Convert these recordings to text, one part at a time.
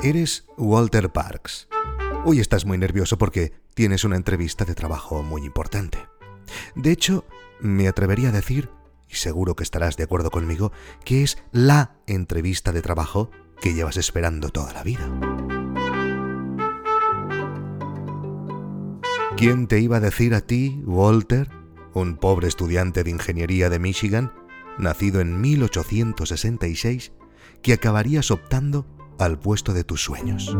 Eres Walter Parks. Hoy estás muy nervioso porque tienes una entrevista de trabajo muy importante. De hecho, me atrevería a decir, y seguro que estarás de acuerdo conmigo, que es la entrevista de trabajo que llevas esperando toda la vida. ¿Quién te iba a decir a ti, Walter, un pobre estudiante de ingeniería de Michigan, nacido en 1866, que acabarías optando al puesto de tus sueños.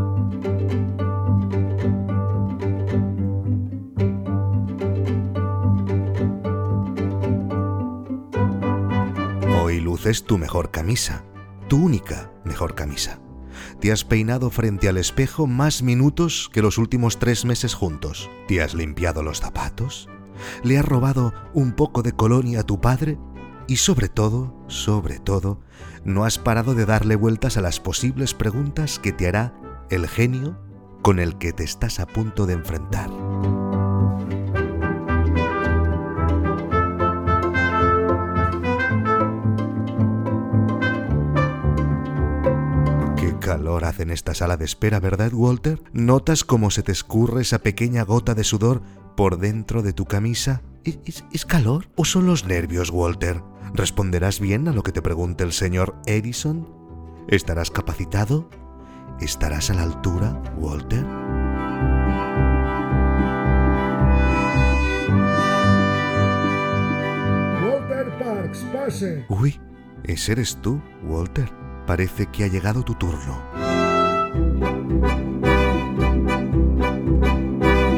Hoy luces tu mejor camisa, tu única mejor camisa. Te has peinado frente al espejo más minutos que los últimos tres meses juntos. Te has limpiado los zapatos. Le has robado un poco de colonia a tu padre y sobre todo, sobre todo, no has parado de darle vueltas a las posibles preguntas que te hará el genio con el que te estás a punto de enfrentar. Qué calor hace en esta sala de espera, ¿verdad, Walter? ¿Notas cómo se te escurre esa pequeña gota de sudor por dentro de tu camisa? ¿Es, calor o son los nervios, Walter? ¿Responderás bien a lo que te pregunte el señor Edison? ¿Estarás capacitado? ¿Estarás a la altura, Walter? Walter Parks, pase. Uy, ese eres tú, Walter. Parece que ha llegado tu turno.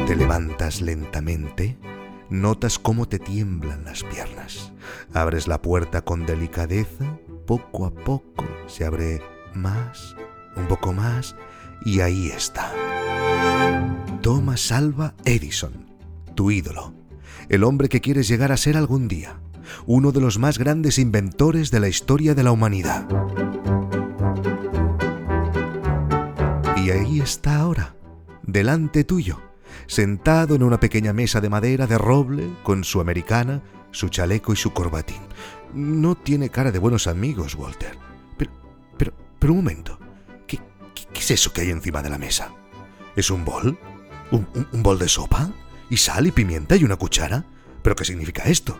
Te levantas lentamente notas cómo te tiemblan las piernas. Abres la puerta con delicadeza, poco a poco se abre más, un poco más, y ahí está. Thomas Alva Edison, tu ídolo, el hombre que quieres llegar a ser algún día, uno de los más grandes inventores de la historia de la humanidad. Y ahí está ahora, delante tuyo sentado en una pequeña mesa de madera de roble, con su americana, su chaleco y su corbatín. No tiene cara de buenos amigos, Walter. Pero, pero, pero un momento. ¿Qué, qué, es eso que hay encima de la mesa? ¿Es un bol? ¿Un, un bol de sopa? ¿Y sal y pimienta y una cuchara? ¿Pero qué significa esto?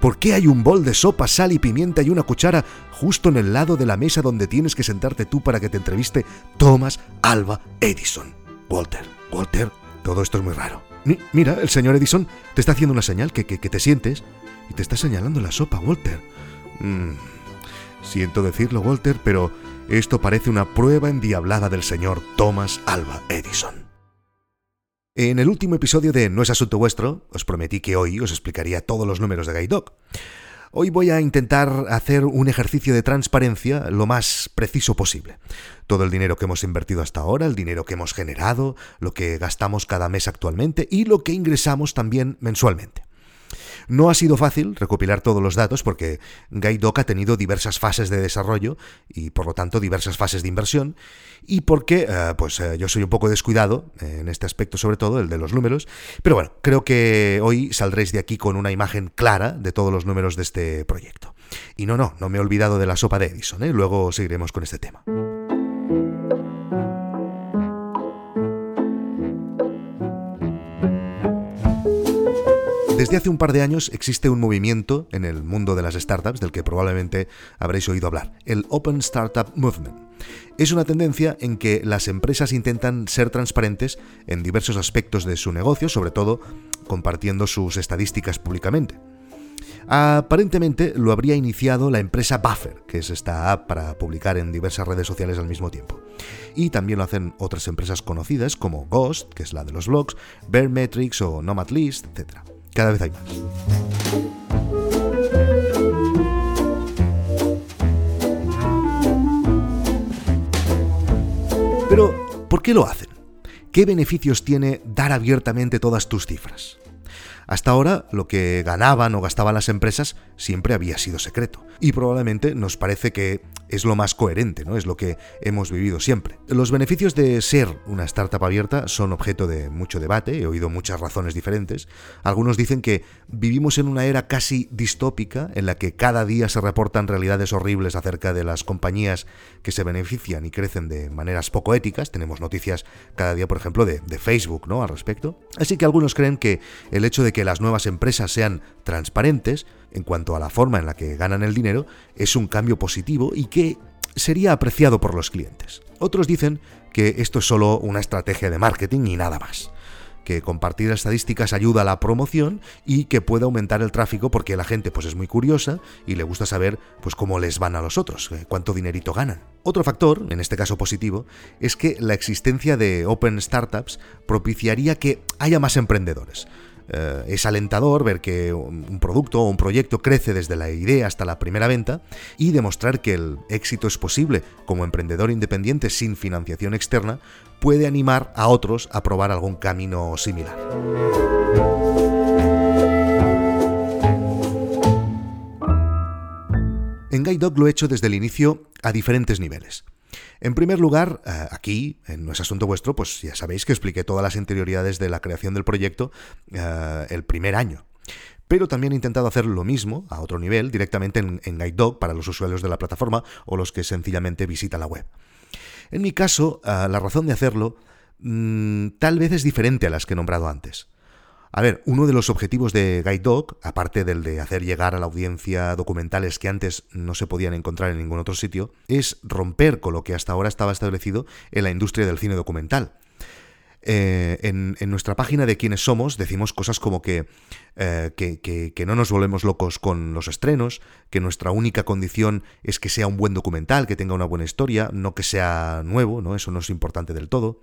¿Por qué hay un bol de sopa, sal y pimienta y una cuchara justo en el lado de la mesa donde tienes que sentarte tú para que te entreviste Thomas Alba Edison? Walter, Walter, todo esto es muy raro. mira, el señor Edison te está haciendo una señal que, te sientes y te está señalando la sopa, Walter. Mm, siento decirlo, Walter, pero esto parece una prueba endiablada del señor Thomas Alba Edison. En el último episodio de No es asunto vuestro, os prometí que hoy os explicaría todos los números de Guide Hoy voy a intentar hacer un ejercicio de transparencia lo más preciso posible. Todo el dinero que hemos invertido hasta ahora, el dinero que hemos generado, lo que gastamos cada mes actualmente y lo que ingresamos también mensualmente. No ha sido fácil recopilar todos los datos porque Gaidoc ha tenido diversas fases de desarrollo y por lo tanto diversas fases de inversión y porque eh, pues eh, yo soy un poco descuidado en este aspecto sobre todo, el de los números, pero bueno, creo que hoy saldréis de aquí con una imagen clara de todos los números de este proyecto. Y no, no, no me he olvidado de la sopa de Edison, ¿eh? luego seguiremos con este tema. Desde hace un par de años existe un movimiento en el mundo de las startups del que probablemente habréis oído hablar, el Open Startup Movement. Es una tendencia en que las empresas intentan ser transparentes en diversos aspectos de su negocio, sobre todo compartiendo sus estadísticas públicamente. Aparentemente lo habría iniciado la empresa Buffer, que es esta app para publicar en diversas redes sociales al mismo tiempo. Y también lo hacen otras empresas conocidas como Ghost, que es la de los blogs, Bearmetrics o Nomadlist, etc. Cada vez hay más. Pero, ¿por qué lo hacen? ¿Qué beneficios tiene dar abiertamente todas tus cifras? Hasta ahora, lo que ganaban o gastaban las empresas siempre había sido secreto. Y probablemente nos parece que es lo más coherente, ¿no? Es lo que hemos vivido siempre. Los beneficios de ser una startup abierta son objeto de mucho debate, he oído muchas razones diferentes. Algunos dicen que vivimos en una era casi distópica en la que cada día se reportan realidades horribles acerca de las compañías que se benefician y crecen de maneras poco éticas. Tenemos noticias cada día, por ejemplo, de, de Facebook, ¿no? Al respecto. Así que algunos creen que el hecho de que las nuevas empresas sean transparentes en cuanto a la forma en la que ganan el dinero es un cambio positivo y que sería apreciado por los clientes. Otros dicen que esto es solo una estrategia de marketing y nada más que compartir estadísticas ayuda a la promoción y que puede aumentar el tráfico porque la gente pues es muy curiosa y le gusta saber pues cómo les van a los otros, eh, cuánto dinerito ganan. Otro factor, en este caso positivo, es que la existencia de Open Startups propiciaría que haya más emprendedores. Eh, es alentador ver que un producto o un proyecto crece desde la idea hasta la primera venta y demostrar que el éxito es posible como emprendedor independiente sin financiación externa puede animar a otros a probar algún camino similar. En Guide Dog lo he hecho desde el inicio a diferentes niveles. En primer lugar, eh, aquí, en No es Asunto Vuestro, pues ya sabéis que expliqué todas las interioridades de la creación del proyecto eh, el primer año. Pero también he intentado hacer lo mismo, a otro nivel, directamente en, en GuideDog para los usuarios de la plataforma o los que sencillamente visitan la web. En mi caso, eh, la razón de hacerlo mm, tal vez es diferente a las que he nombrado antes. A ver, uno de los objetivos de Guide Dog, aparte del de hacer llegar a la audiencia documentales que antes no se podían encontrar en ningún otro sitio, es romper con lo que hasta ahora estaba establecido en la industria del cine documental. Eh, en, nuestra página de quiénes somos decimos cosas como que, eh, que, que, no nos volvemos locos con los estrenos, que nuestra única condición es que sea un buen documental, que tenga una buena historia, no que sea nuevo, ¿no? Eso no es importante del todo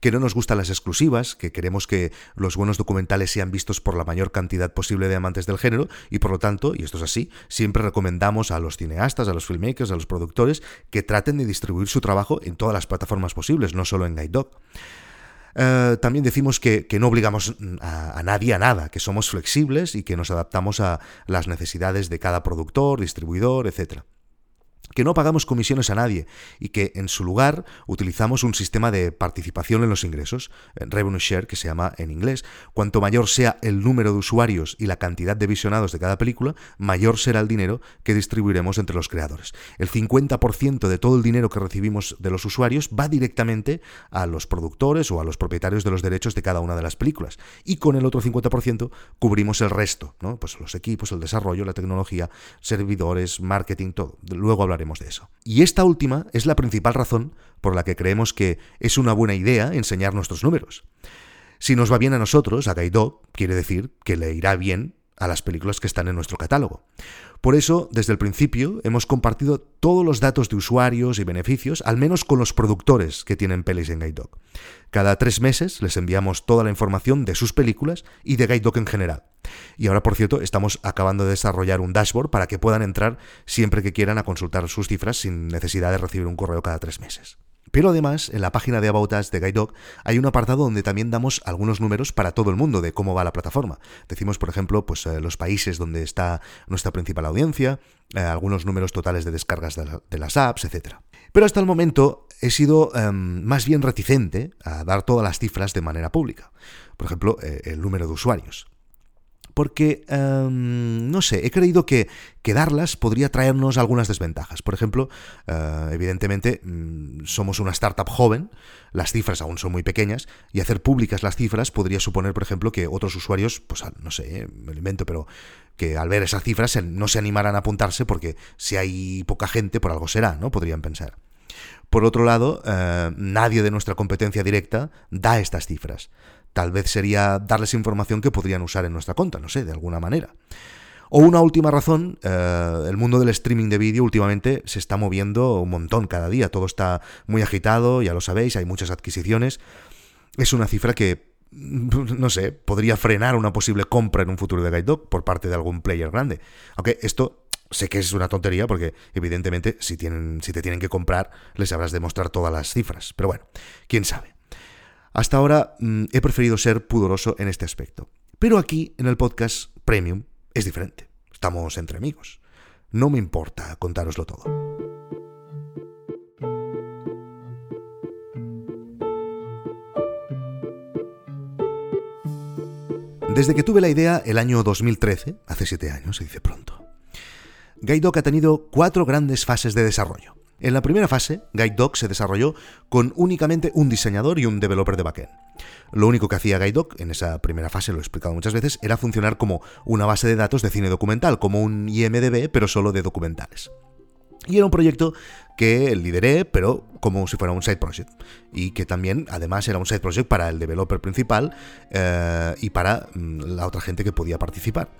que no nos gustan las exclusivas, que queremos que los buenos documentales sean vistos por la mayor cantidad posible de amantes del género y por lo tanto, y esto es así, siempre recomendamos a los cineastas, a los filmmakers, a los productores que traten de distribuir su trabajo en todas las plataformas posibles, no solo en Guide Dog. Eh, también decimos que, no obligamos a, a, nadie a nada, que somos flexibles y que nos adaptamos a las necesidades de cada productor, distribuidor, etc que no pagamos comisiones a nadie y que en su lugar utilizamos un sistema de participación en los ingresos, revenue share que se llama en inglés. Cuanto mayor sea el número de usuarios y la cantidad de visionados de cada película, mayor será el dinero que distribuiremos entre los creadores. El 50% de todo el dinero que recibimos de los usuarios va directamente a los productores o a los propietarios de los derechos de cada una de las películas y con el otro 50% cubrimos el resto, ¿no? Pues los equipos, el desarrollo, la tecnología, servidores, marketing, todo. Luego de eso. Y esta última es la principal razón por la que creemos que es una buena idea enseñar nuestros números. Si nos va bien a nosotros, a Gaidó, quiere decir que le irá bien a las películas que están en nuestro catálogo. Por eso, desde el principio, hemos compartido todos los datos de usuarios y beneficios, al menos con los productores que tienen pelis en Guide Dog. Cada tres meses les enviamos toda la información de sus películas y de Guide Dog en general. Y ahora, por cierto, estamos acabando de desarrollar un dashboard para que puedan entrar siempre que quieran a consultar sus cifras sin necesidad de recibir un correo cada tres meses. Pero además, en la página de About Us de Guide Dog hay un apartado donde también damos algunos números para todo el mundo de cómo va la plataforma. Decimos, por ejemplo, pues eh, los países donde está nuestra principal audiencia, eh, algunos números totales de descargas de, las apps, etc. Pero hasta el momento he sido em, más bien reticente a dar todas las cifras de manera pública. Por ejemplo, eh, el número de usuarios porque, em, no sé, he creído que, darlas podría traernos algunas desventajas. Por ejemplo, eh, evidentemente mm, somos una startup joven, las cifras aún son muy pequeñas, y hacer públicas las cifras podría suponer, por ejemplo, que otros usuarios, pues no sé, eh, me lo invento, pero que al ver esas cifras no se animaran a apuntarse porque si hay poca gente, por algo será, ¿no? Podrían pensar. Por otro lado, eh, nadie de nuestra competencia directa da estas cifras. Tal vez sería darles información que podrían usar en nuestra cuenta, no sé, de alguna manera. O una última razón, eh, el mundo del streaming de vídeo últimamente se está moviendo un montón cada día, todo está muy agitado, ya lo sabéis, hay muchas adquisiciones. Es una cifra que, no sé, podría frenar una posible compra en un futuro de Guide Dog por parte de algún player grande. Aunque esto sé que es una tontería porque evidentemente si, tienen, si te tienen que comprar les habrás de mostrar todas las cifras. Pero bueno, quién sabe. Hasta ahora mm, he preferido ser pudoroso en este aspecto. Pero aquí, en el podcast Premium, es diferente. Estamos entre amigos. No me importa contároslo todo. Desde que tuve la idea el año 2013, hace siete años, se dice pronto, GuideDoc ha tenido cuatro grandes fases de desarrollo. En la primera fase, GuideDoc se desarrolló con únicamente un diseñador y un developer de backend. Lo único que hacía GuideDoc en esa primera fase, lo he explicado muchas veces, era funcionar como una base de datos de cine documental, como un IMDB, pero solo de documentales. Y era un proyecto que lideré, pero como si fuera un side project. Y que también, además, era un side project para el developer principal eh, y para mm, la otra gente que podía participar.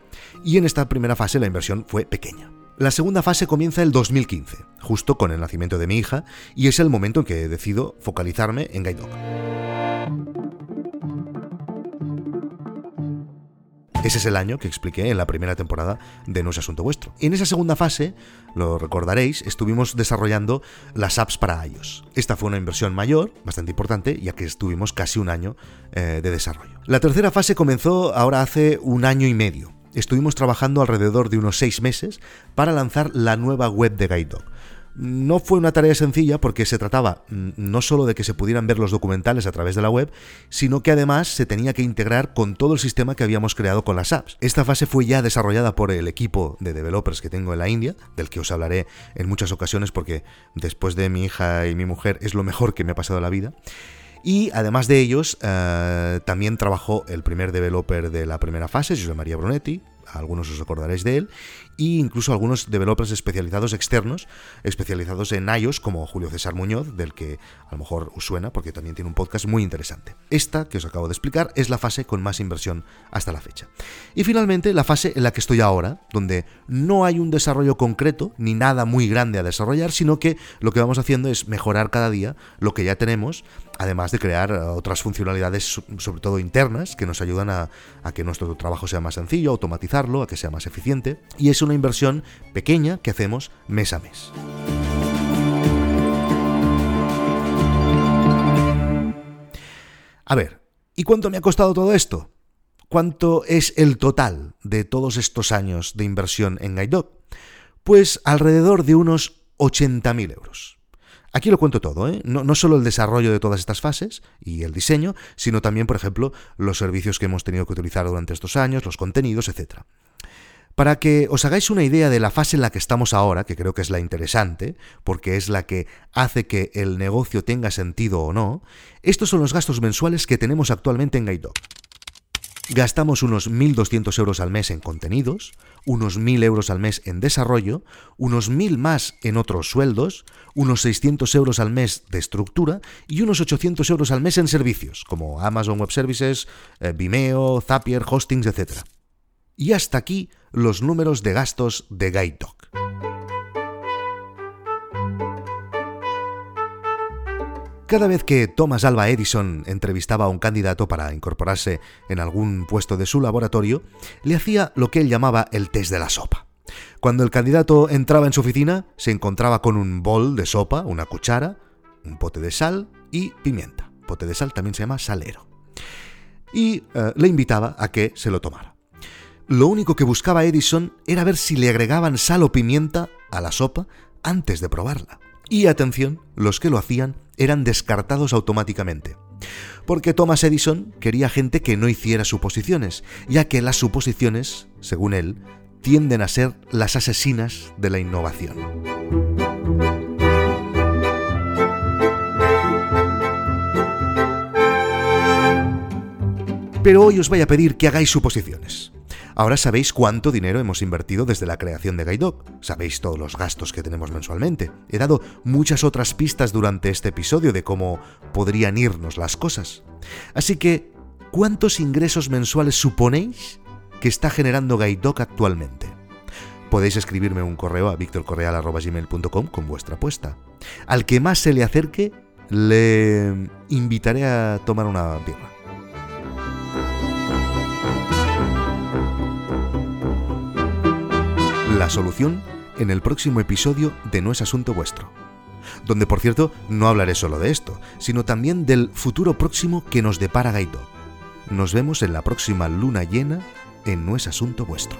Y en esta primera fase la inversión fue pequeña. La segunda fase comienza el 2015, justo con el nacimiento de mi hija, y es el momento en que decido focalizarme en Guide Ese es el año que expliqué en la primera temporada de No es Asunto Vuestro. En esa segunda fase, lo recordaréis, estuvimos desarrollando las apps para iOS. Esta fue una inversión mayor, bastante importante, ya que estuvimos casi un año eh, de desarrollo. La tercera fase comenzó ahora hace un año y medio. Estuvimos trabajando alrededor de unos seis meses para lanzar la nueva web de Guide no fue una tarea sencilla porque se trataba mm, no solo de que se pudieran ver los documentales a través de la web, sino que además se tenía que integrar con todo el sistema que habíamos creado con las apps. Esta fase fue ya desarrollada por el equipo de developers que tengo en la India, del que os hablaré en muchas ocasiones porque después de mi hija y mi mujer es lo mejor que me ha pasado en la vida. Y además de ellos, eh, también trabajó el primer developer de la primera fase, José María Brunetti, algunos os acordaréis de él, e incluso algunos developers especializados externos, especializados en iOS, como Julio César Muñoz, del que a lo mejor os suena porque también tiene un podcast muy interesante. Esta, que os acabo de explicar, es la fase con más inversión hasta la fecha. Y finalmente, la fase en la que estoy ahora, donde no hay un desarrollo concreto, ni nada muy grande a desarrollar, sino que lo que vamos haciendo es mejorar cada día lo que ya tenemos, además de crear otras funcionalidades, sobre todo internas, que nos ayudan a, que nuestro trabajo sea más sencillo, automatizarlo, a que sea más eficiente. Y una inversión pequeña que hacemos mes a mes. A ver, ¿y cuánto me ha costado todo esto? ¿Cuánto es el total de todos estos años de inversión en GuideDog? Pues alrededor de unos 80.000 euros. Aquí lo cuento todo, ¿eh? no, no, solo el desarrollo de todas estas fases y el diseño, sino también, por ejemplo, los servicios que hemos tenido que utilizar durante estos años, los contenidos, etc. Para que os hagáis una idea de la fase en la que estamos ahora, que creo que es la interesante, porque es la que hace que el negocio tenga sentido o no, estos son los gastos mensuales que tenemos actualmente en GuideDog. Gastamos unos 1.200 euros al mes en contenidos, unos 1.000 euros al mes en desarrollo, unos 1.000 más en otros sueldos, unos 600 euros al mes de estructura y unos 800 euros al mes en servicios, como Amazon Web Services, eh, Vimeo, Zapier, hostings, etc. Y hasta aquí los números de gastos de GuideDog. Cada vez que Thomas Alva Edison entrevistaba a un candidato para incorporarse en algún puesto de su laboratorio, le hacía lo que él llamaba el test de la sopa. Cuando el candidato entraba en su oficina, se encontraba con un bol de sopa, una cuchara, un pote de sal y pimienta. Pote de sal también se llama salero. Y eh, le invitaba a que se lo tomara. Lo único que buscaba Edison era ver si le agregaban sal o pimienta a la sopa antes de probarla. Y atención, los que lo hacían eran descartados automáticamente. Porque Thomas Edison quería gente que no hiciera suposiciones, ya que las suposiciones, según él, tienden a ser las asesinas de la innovación. Pero hoy os voy a pedir que hagáis suposiciones. Ahora sabéis cuánto dinero hemos invertido desde la creación de GuideDog. Sabéis todos los gastos que tenemos mensualmente. He dado muchas otras pistas durante este episodio de cómo podrían irnos las cosas. Así que, ¿cuántos ingresos mensuales suponéis que está generando GuideDog actualmente? Podéis escribirme un correo a victorcorreal.gmail.com con vuestra apuesta. Al que más se le acerque, le invitaré a tomar una birra. La solución en el próximo episodio de No es Asunto Vuestro, donde por cierto no hablaré solo de esto, sino también del futuro próximo que nos depara Gaito. Nos vemos en la próxima luna llena en No es Asunto Vuestro.